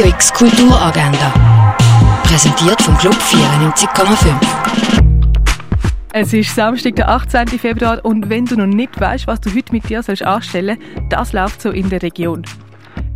Radio X Kulturagenda. Präsentiert vom Club 94,5. Es ist Samstag, der 18. Februar und wenn du noch nicht weißt, was du heute mit dir anstellen sollst, das läuft so in der Region.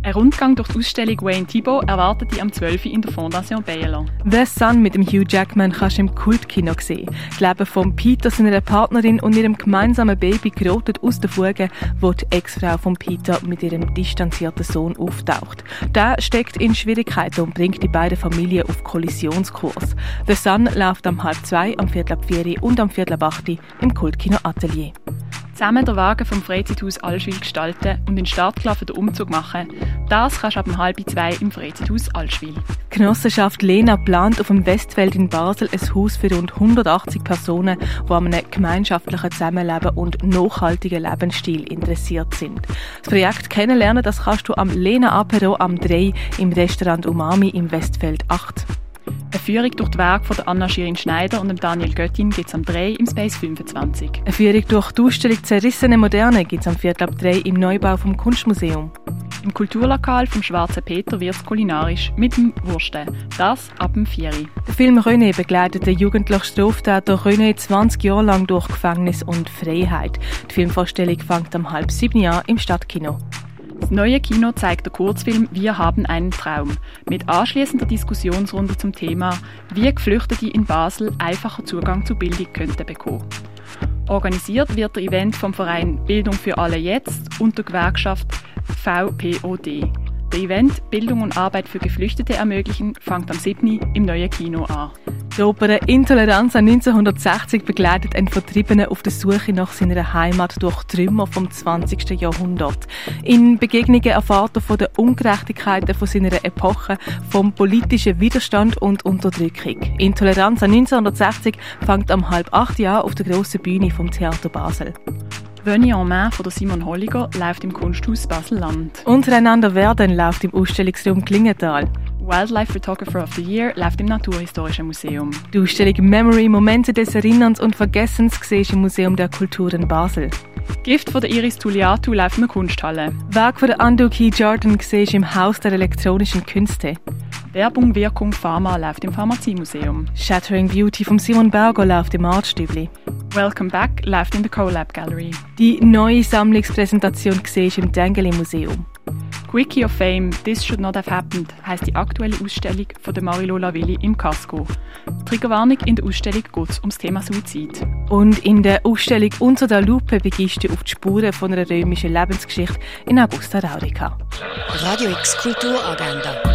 Ein Rundgang durch die Ausstellung Wayne Thibault erwartet dich am 12. in der Fondation Baylor. The Sun mit dem Hugh Jackman kannst du im Kultkino sehen. Das Leben von Peter, seiner Partnerin und ihrem gemeinsamen Baby gerotet aus der Fuge, wo die Ex-Frau von Peter mit ihrem distanzierten Sohn auftaucht. Der steckt in Schwierigkeiten und bringt die beiden Familien auf Kollisionskurs. The Sun läuft am halb zwei, am viertel ab vier und am viertel ab acht im Kultkino Atelier. Zusammen den Wagen vom Freizeithaus Allschwil gestalten und in Startklaffen den Umzug machen, das kannst du ab halb zwei im Freizeithaus Allschwil. Genossenschaft Lena plant auf dem Westfeld in Basel ein Haus für rund 180 Personen, die an einem gemeinschaftlichen Zusammenleben und nachhaltigen Lebensstil interessiert sind. Das Projekt Kennenlernen das kannst du am Lena Apero am 3 im Restaurant Umami im Westfeld 8. Eine Führung durch die Werke von Anna Schirin Schneider und Daniel Göttin gibt es am 3 im Space 25. Eine Führung durch die Ausstellung Zerrissene Moderne gibt es am 4. ab 3 im Neubau vom Kunstmuseum. Im Kulturlokal vom Schwarzen Peter wird es kulinarisch mit dem Wursten. Das ab dem 4. Der Film René begleitet den jugendlichen Straftäter René 20 Jahre lang durch Gefängnis und Freiheit. Die Filmvorstellung fängt am halb sieben an im Stadtkino. Das neue Kino zeigt den Kurzfilm Wir haben einen Traum mit anschließender Diskussionsrunde zum Thema, wie Geflüchtete in Basel einfacher Zugang zu Bildung könnten bekommen. Organisiert wird der Event vom Verein Bildung für alle jetzt und der Gewerkschaft VPOD. Der Event Bildung und Arbeit für Geflüchtete ermöglichen fängt am 7. im neuen Kino an. Die Oper Intoleranz 1960 begleitet einen Vertriebenen auf der Suche nach seiner Heimat durch Trümmer vom 20. Jahrhundert. In Begegnungen erfahrt er von den Ungerechtigkeiten von seiner Epoche, vom politischen Widerstand und Unterdrückung. Intoleranz 1960 fängt am halb acht Jahr auf der grossen Bühne vom Theater Basel. Venue en main von Simon Holliger läuft im Kunsthaus Basel-Land. Untereinander werden läuft im Ausstellungsraum Klingenthal. Wildlife Photographer of the Year läuft im Naturhistorischen Museum. Die Ausstellung Memory Momente des Erinnerns und Vergessens siehst im Museum der Kulturen Basel. Gift von der Iris Tulliatu läuft in der Kunsthalle. Werk von der Andu Key Jordan siehst im Haus der elektronischen Künste. Werbung, Wirkung, Pharma läuft im Pharmaziemuseum. Shattering Beauty von Simon Berger läuft im Artstübli. Welcome Back läuft in der CoLab Gallery. Die neue Sammlungspräsentation siehst im Dengeli Museum. Quickie of Fame, This Should Not Have Happened heisst die aktuelle Ausstellung von der Marilola Willi im Casco. Triggerwarnung in der Ausstellung geht es ums Thema Suizid. Und in der Ausstellung Unter der Lupe begehst du auf die Spuren von einer römischen Lebensgeschichte in Augusta Raurica. Radio X Kulturagenda.